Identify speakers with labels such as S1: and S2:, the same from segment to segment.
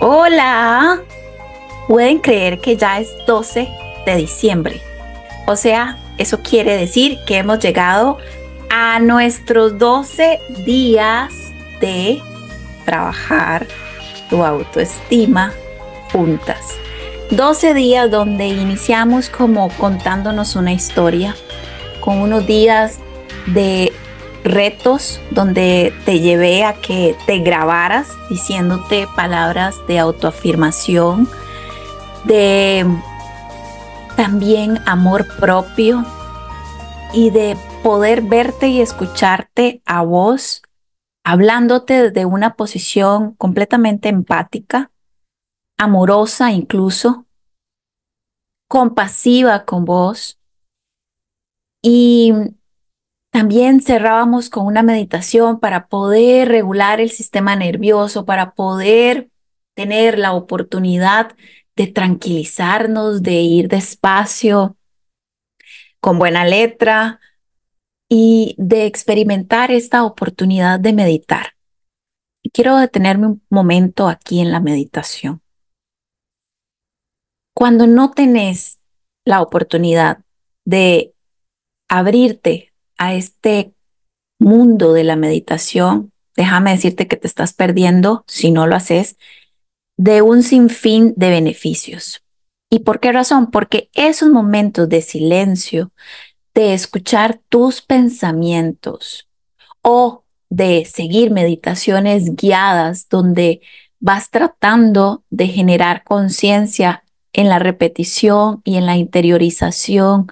S1: Hola. Pueden creer que ya es 12 de diciembre. O sea, eso quiere decir que hemos llegado a nuestros 12 días de trabajar tu autoestima juntas. 12 días donde iniciamos como contándonos una historia, con unos días de retos donde te llevé a que te grabaras diciéndote palabras de autoafirmación, de también amor propio y de poder verte y escucharte a vos hablándote desde una posición completamente empática, amorosa incluso, compasiva con vos. Y también cerrábamos con una meditación para poder regular el sistema nervioso, para poder tener la oportunidad de tranquilizarnos, de ir despacio, con buena letra y de experimentar esta oportunidad de meditar. quiero detenerme un momento aquí en la meditación. Cuando no tenés la oportunidad de abrirte a este mundo de la meditación, déjame decirte que te estás perdiendo, si no lo haces, de un sinfín de beneficios. ¿Y por qué razón? Porque esos momentos de silencio, de escuchar tus pensamientos o de seguir meditaciones guiadas donde vas tratando de generar conciencia en la repetición y en la interiorización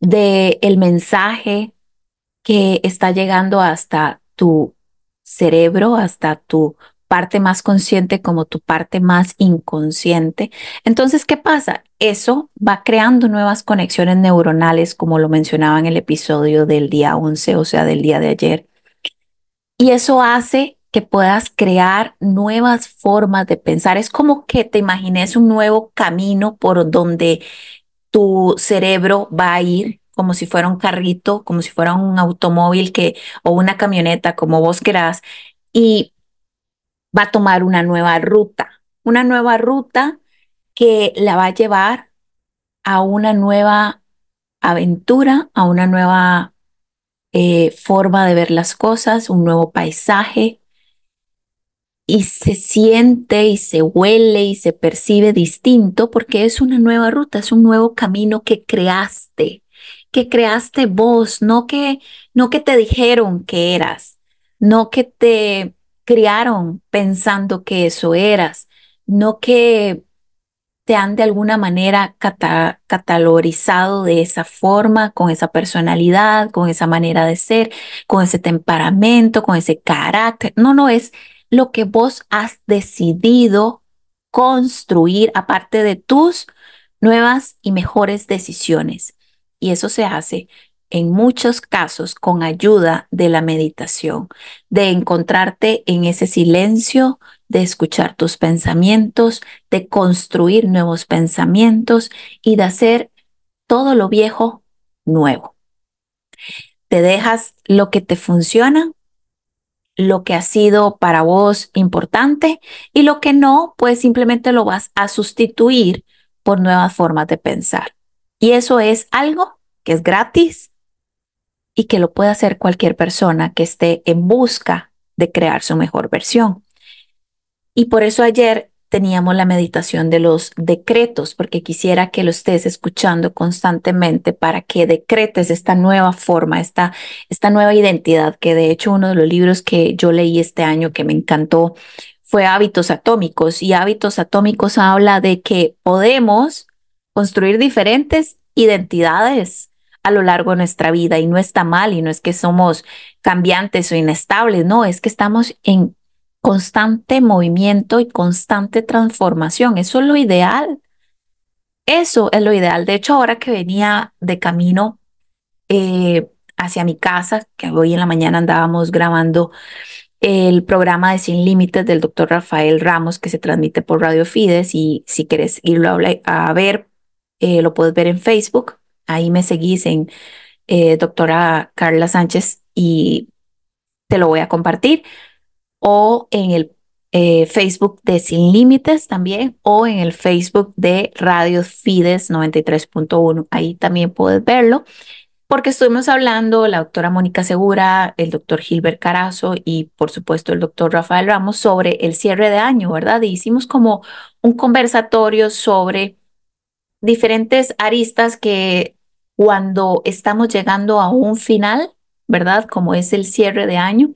S1: del el mensaje que está llegando hasta tu cerebro, hasta tu parte más consciente como tu parte más inconsciente. Entonces, ¿qué pasa? Eso va creando nuevas conexiones neuronales, como lo mencionaba en el episodio del día 11, o sea, del día de ayer. Y eso hace que puedas crear nuevas formas de pensar. Es como que te imagines un nuevo camino por donde tu cerebro va a ir como si fuera un carrito, como si fuera un automóvil que, o una camioneta, como vos querás, y va a tomar una nueva ruta, una nueva ruta que la va a llevar a una nueva aventura, a una nueva eh, forma de ver las cosas, un nuevo paisaje, y se siente y se huele y se percibe distinto porque es una nueva ruta, es un nuevo camino que creaste, que creaste vos, no que, no que te dijeron que eras, no que te criaron pensando que eso eras, no que te han de alguna manera catalorizado de esa forma, con esa personalidad, con esa manera de ser, con ese temperamento, con ese carácter. No, no es lo que vos has decidido construir aparte de tus nuevas y mejores decisiones. Y eso se hace en muchos casos con ayuda de la meditación, de encontrarte en ese silencio, de escuchar tus pensamientos, de construir nuevos pensamientos y de hacer todo lo viejo nuevo. Te dejas lo que te funciona, lo que ha sido para vos importante y lo que no, pues simplemente lo vas a sustituir por nuevas formas de pensar. Y eso es algo que es gratis y que lo puede hacer cualquier persona que esté en busca de crear su mejor versión. Y por eso ayer teníamos la meditación de los decretos, porque quisiera que lo estés escuchando constantemente para que decretes esta nueva forma, esta, esta nueva identidad, que de hecho uno de los libros que yo leí este año que me encantó fue Hábitos Atómicos y Hábitos Atómicos habla de que podemos construir diferentes identidades a lo largo de nuestra vida y no está mal y no es que somos cambiantes o inestables, no, es que estamos en constante movimiento y constante transformación. Eso es lo ideal. Eso es lo ideal. De hecho, ahora que venía de camino eh, hacia mi casa, que hoy en la mañana andábamos grabando el programa de Sin Límites del doctor Rafael Ramos que se transmite por Radio Fides y si quieres irlo a, ver, eh, lo puedes ver en Facebook. Ahí me seguís en eh, doctora Carla Sánchez y te lo voy a compartir. O en el, eh, Facebook de Sin Límites también o en el Facebook de Radio Fides 93.1. Ahí también puedes verlo porque estuvimos hablando la doctora Mónica Segura, el doctor Gilbert Carazo y por supuesto el doctor Rafael Ramos sobre el cierre de año, ¿verdad? Y hicimos como un conversatorio sobre diferentes aristas que cuando estamos llegando a un final, ¿verdad? Como es el cierre de año,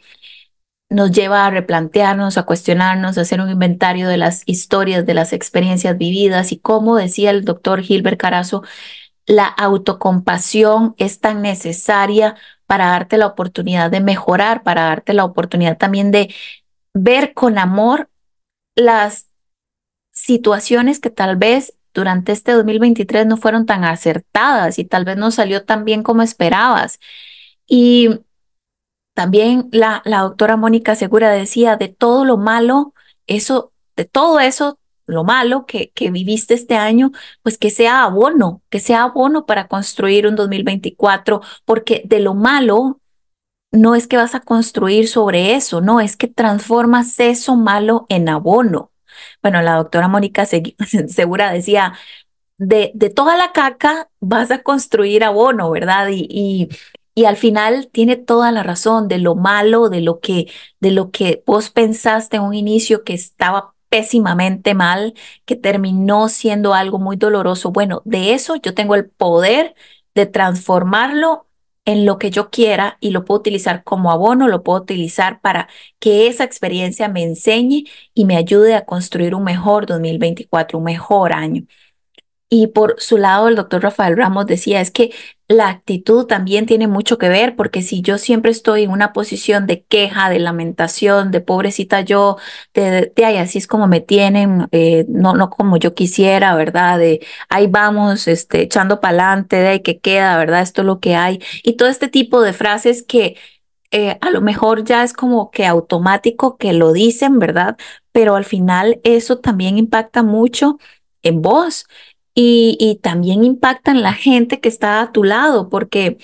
S1: nos lleva a replantearnos, a cuestionarnos, a hacer un inventario de las historias, de las experiencias vividas y como decía el doctor Gilbert Carazo, la autocompasión es tan necesaria para darte la oportunidad de mejorar, para darte la oportunidad también de ver con amor las situaciones que tal vez durante este 2023 no fueron tan acertadas y tal vez no salió tan bien como esperabas. Y también la, la doctora Mónica Segura decía, de todo lo malo, eso, de todo eso, lo malo que, que viviste este año, pues que sea abono, que sea abono para construir un 2024, porque de lo malo no es que vas a construir sobre eso, no, es que transformas eso malo en abono. Bueno, la doctora Mónica Segura decía, de, de, toda la caca vas a construir abono, ¿verdad? Y, y, al final tiene toda la razón de lo malo, de lo que, de lo que vos pensaste en un inicio que estaba pésimamente mal, que terminó siendo algo muy doloroso. Bueno, de eso yo tengo el poder de transformarlo en lo que yo quiera y lo puedo utilizar como abono, lo puedo utilizar para que esa experiencia me enseñe y me ayude a construir un mejor 2024, un mejor año. Y por su lado, el doctor Rafael Ramos decía, es que la actitud también tiene mucho que ver, porque si yo siempre estoy en una posición de queja, de lamentación, de pobrecita yo, de, de, así es como me tienen, eh, no, no como yo quisiera, ¿verdad? De ahí vamos, este, echando para adelante, de ahí que queda, ¿verdad? Esto es lo que hay. Y todo este tipo de frases que eh, a lo mejor ya es como que automático que lo dicen, ¿verdad? Pero al final eso también impacta mucho en vos y, también impactan la gente que está a tu lado, porque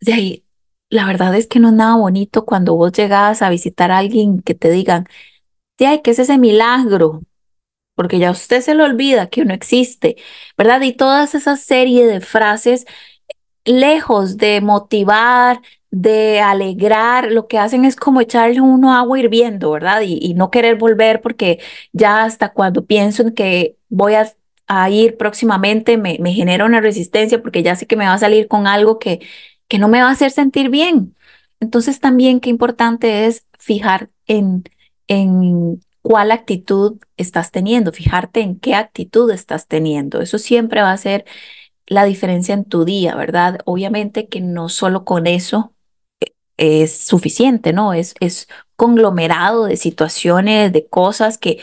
S1: de ahí, la verdad es que no es nada bonito cuando vos llegas a visitar a alguien que te digan, de ahí, ¿qué es ese milagro? Porque ya usted se le olvida que uno existe, ¿verdad? Y todas esa serie de frases, lejos de motivar, de alegrar, lo que hacen es como echarle uno agua hirviendo, ¿verdad? Y, y no querer volver porque ya hasta cuando pienso en que voy a a ir próximamente me, me genera una resistencia porque ya sé que me va a salir con algo que, que no me va a hacer sentir bien. Entonces también qué importante es fijar en, en cuál actitud estás teniendo, fijarte en qué actitud estás teniendo. Eso siempre va a ser la diferencia en tu día, ¿verdad? Obviamente que no solo con eso eh, es suficiente, ¿no? Es, es conglomerado de situaciones, de cosas que,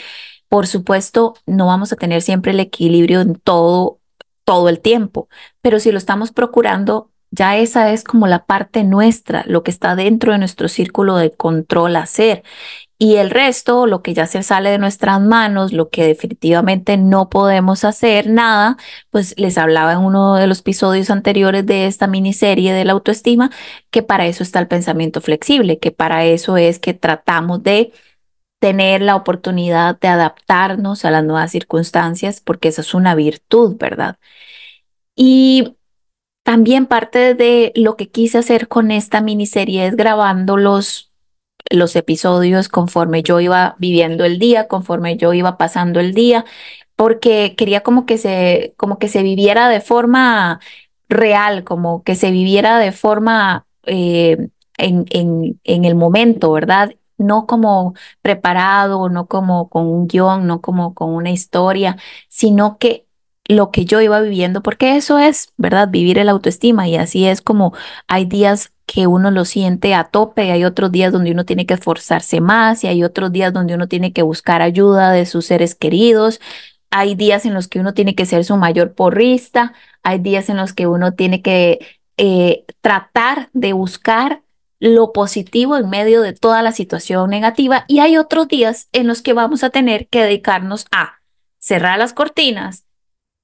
S1: por supuesto, no vamos a tener siempre el equilibrio en todo, todo el tiempo, pero si lo estamos procurando, ya esa es como la parte nuestra, lo que está dentro de nuestro círculo de control hacer. Y el resto, lo que ya se sale de nuestras manos, lo que definitivamente no podemos hacer nada, pues les hablaba en uno de los episodios anteriores de esta miniserie de la autoestima, que para eso está el pensamiento flexible, que para eso es que tratamos de tener la oportunidad de adaptarnos a las nuevas circunstancias, porque eso es una virtud, ¿verdad? Y también parte de lo que quise hacer con esta miniserie es grabando los, los episodios conforme yo iba viviendo el día, conforme yo iba pasando el día, porque quería como que se, como que se viviera de forma real, como que se viviera de forma eh, en, en, en el momento, ¿verdad? No como preparado, no como con un guion, no como con una historia, sino que lo que yo iba viviendo, porque eso es, ¿verdad? Vivir el autoestima y así es como hay días que uno lo siente a tope, y hay otros días donde uno tiene que esforzarse más y hay otros días donde uno tiene que buscar ayuda de sus seres queridos, hay días en los que uno tiene que ser su mayor porrista, hay días en los que uno tiene que eh, tratar de buscar lo positivo en medio de toda la situación negativa y hay otros días en los que vamos a tener que dedicarnos a cerrar las cortinas,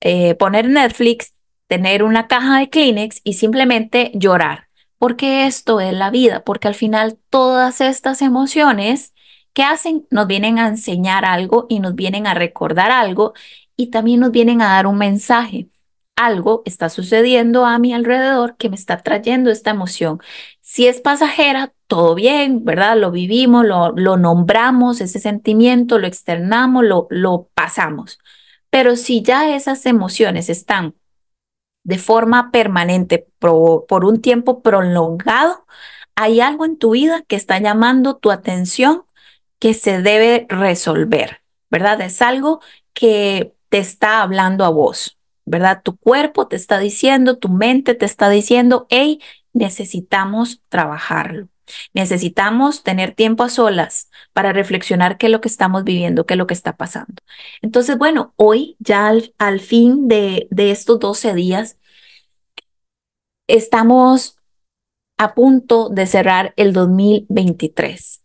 S1: eh, poner Netflix, tener una caja de Kleenex y simplemente llorar, porque esto es la vida, porque al final todas estas emociones ¿qué hacen? Nos vienen a enseñar algo y nos vienen a recordar algo y también nos vienen a dar un mensaje. Algo está sucediendo a mi alrededor que me está trayendo esta emoción. Si es pasajera, todo bien, ¿verdad? Lo vivimos, lo, nombramos, ese sentimiento, lo externamos, lo pasamos. Pero si ya esas emociones están de forma permanente por, un tiempo prolongado, hay algo en tu vida que está llamando tu atención que se debe resolver, ¿verdad? Es algo que te está hablando a vos, ¿verdad? Tu cuerpo te está diciendo, tu mente te está diciendo, hey, necesitamos trabajarlo. Necesitamos tener tiempo a solas para reflexionar qué es lo que estamos viviendo, qué es lo que está pasando. Entonces, bueno, hoy ya al, fin de, de estos 12 días, estamos a punto de cerrar el 2023.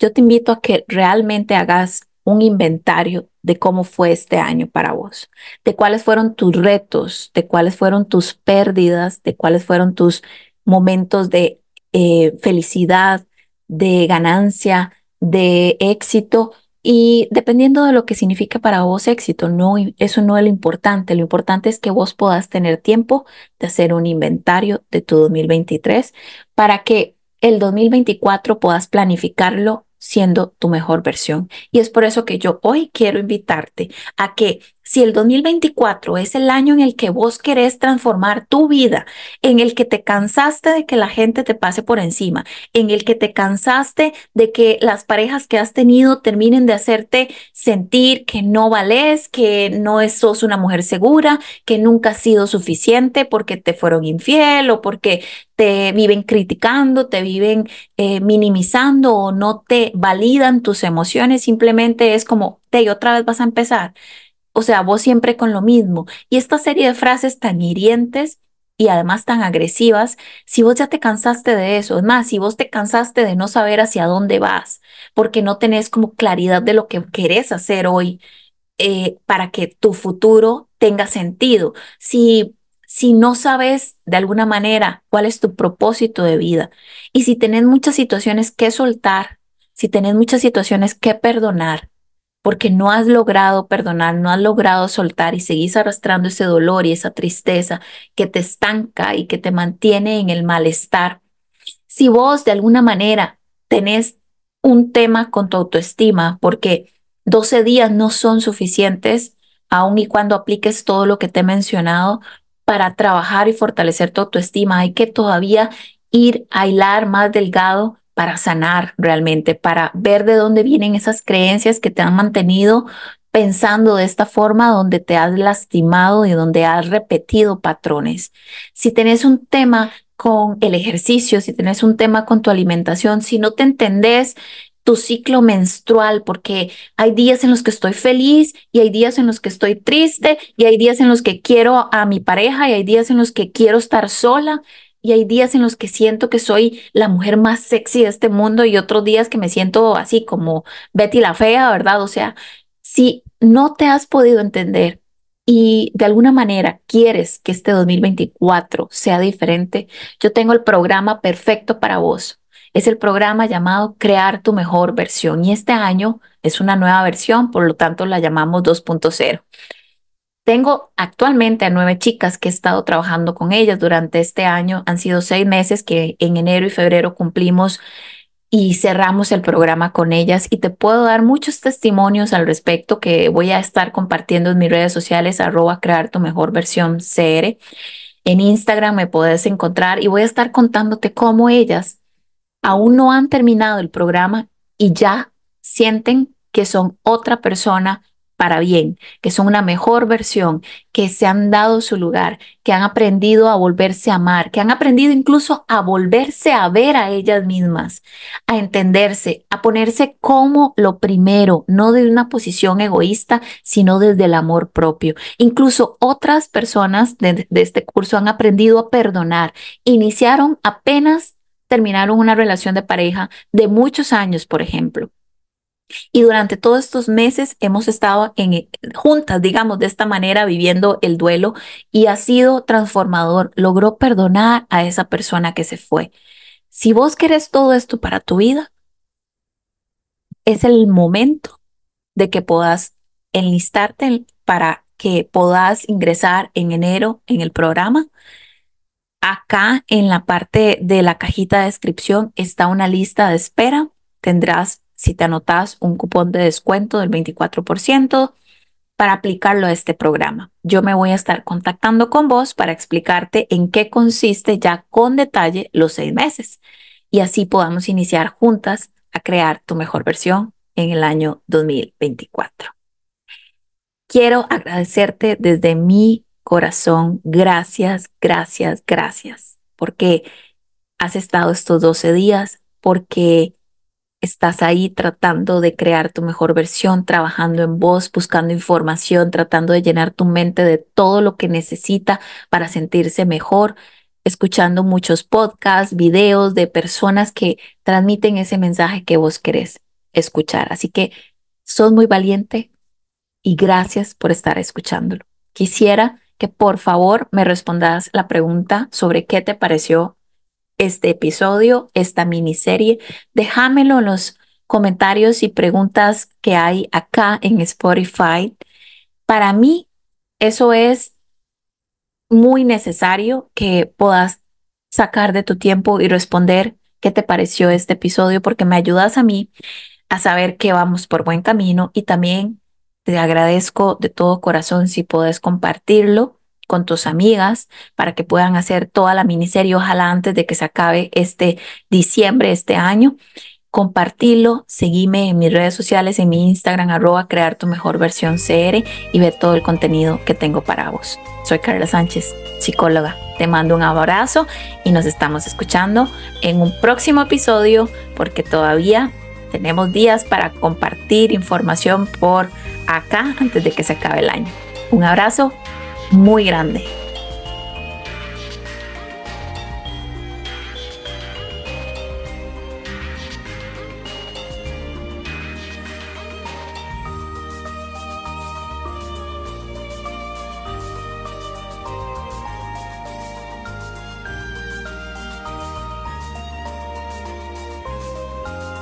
S1: Yo te invito a que realmente hagas un inventario de cómo fue este año para vos, de cuáles fueron tus retos, de cuáles fueron tus pérdidas, de cuáles fueron tus momentos de eh, felicidad, de ganancia, de éxito. Y dependiendo de lo que significa para vos éxito, no, eso no es lo importante. Lo importante es que vos puedas tener tiempo de hacer un inventario de tu 2023 para que el 2024 puedas planificarlo siendo tu mejor versión. Y es por eso que yo hoy quiero invitarte a que si el 2024 es el año en el que vos querés transformar tu vida, en el que te cansaste de que la gente te pase por encima, en el que te cansaste de que las parejas que has tenido terminen de hacerte sentir que no vales, que no sos una mujer segura, que nunca has sido suficiente porque te fueron infiel o porque te viven criticando, te viven eh, minimizando o no te validan tus emociones, simplemente es como, te otra vez vas a empezar o sea, vos siempre con lo mismo. Y esta serie de frases tan hirientes y además tan agresivas, si vos ya te cansaste de eso, es más, si vos te cansaste de no saber hacia dónde vas, porque no tenés como claridad de lo que querés hacer hoy eh, para que tu futuro tenga sentido, si, si no sabes de alguna manera cuál es tu propósito de vida y si tenés muchas situaciones que soltar, si tenés muchas situaciones que perdonar, porque no has logrado perdonar, no has logrado soltar y seguís arrastrando ese dolor y esa tristeza que te estanca y que te mantiene en el malestar. Si vos de alguna manera tenés un tema con tu autoestima, porque 12 días no son suficientes, aun y cuando apliques todo lo que te he mencionado, para trabajar y fortalecer tu autoestima, hay que todavía ir a hilar más delgado para sanar realmente, para ver de dónde vienen esas creencias que te han mantenido pensando de esta forma, donde te has lastimado y donde has repetido patrones. Si tenés un tema con el ejercicio, si tenés un tema con tu alimentación, si no te entendés tu ciclo menstrual, porque hay días en los que estoy feliz y hay días en los que estoy triste y hay días en los que quiero a mi pareja y hay días en los que quiero estar sola y hay días en los que siento que soy la mujer más sexy de este mundo y otros días que me siento así como Betty la fea, ¿verdad? O sea, si no te has podido entender y de alguna manera quieres que este 2024 sea diferente, yo tengo el programa perfecto para vos. Es el programa llamado Crear tu mejor versión y este año es una nueva versión, por lo tanto la llamamos 2.0. Tengo actualmente a nueve chicas que he estado trabajando con ellas durante este año. Han sido seis meses que en enero y febrero cumplimos y cerramos el programa con ellas y te puedo dar muchos testimonios al respecto que voy a estar compartiendo en mis redes sociales arroba crear tu mejor versión CR. En Instagram me puedes encontrar y voy a estar contándote cómo ellas aún no han terminado el programa y ya sienten que son otra persona para bien, que son una mejor versión, que se han dado su lugar, que han aprendido a volverse a amar, que han aprendido incluso a volverse a ver a ellas mismas, a entenderse, a ponerse como lo primero, no de una posición egoísta, sino desde el amor propio. Incluso otras personas de, de este curso han aprendido a perdonar, iniciaron apenas terminaron una relación de pareja de muchos años, por ejemplo y durante todos estos meses hemos estado en, eh, juntas, digamos, de esta manera, viviendo el duelo y ha sido transformador. Logró perdonar a esa persona que se fue. Si vos querés todo esto para tu vida, es el momento de que puedas enlistarte para que puedas ingresar en enero en el programa. Acá en la parte de la cajita de descripción está una lista de espera. Tendrás, si te anotas, un cupón de descuento del 24% para aplicarlo a este programa. Yo me voy a estar contactando con vos para explicarte en qué consiste ya con detalle los seis meses y así podamos iniciar juntas a crear tu mejor versión en el año 2024. Quiero agradecerte desde mi corazón. Gracias, gracias, gracias, porque has estado estos 12 días, porque estás ahí tratando de crear tu mejor versión, trabajando en vos, buscando información, tratando de llenar tu mente de todo lo que necesita para sentirse mejor, escuchando muchos podcasts, videos de personas que transmiten ese mensaje que vos querés escuchar. Así que sos muy valiente y gracias por estar escuchándolo. Quisiera que por favor me respondas la pregunta sobre qué te pareció este episodio, esta miniserie. Déjamelo en los comentarios y preguntas que hay acá en Spotify. Para mí, eso es muy necesario que puedas sacar de tu tiempo y responder qué te pareció este episodio, porque me ayudas a mí a saber que vamos por buen camino y también te agradezco de todo corazón si puedes compartirlo con tus amigas para que puedan hacer toda la miniserie, ojalá antes de que se acabe este diciembre, este año. Compartilo, seguime en mis redes sociales, en mi Instagram, arroba crear tu mejor versión CR y ve todo el contenido que tengo para vos. Soy Carla Sánchez, psicóloga. Te mando un abrazo y nos estamos escuchando en un próximo episodio porque todavía tenemos días para compartir información por acá antes de que se acabe el año. Un abrazo muy grande.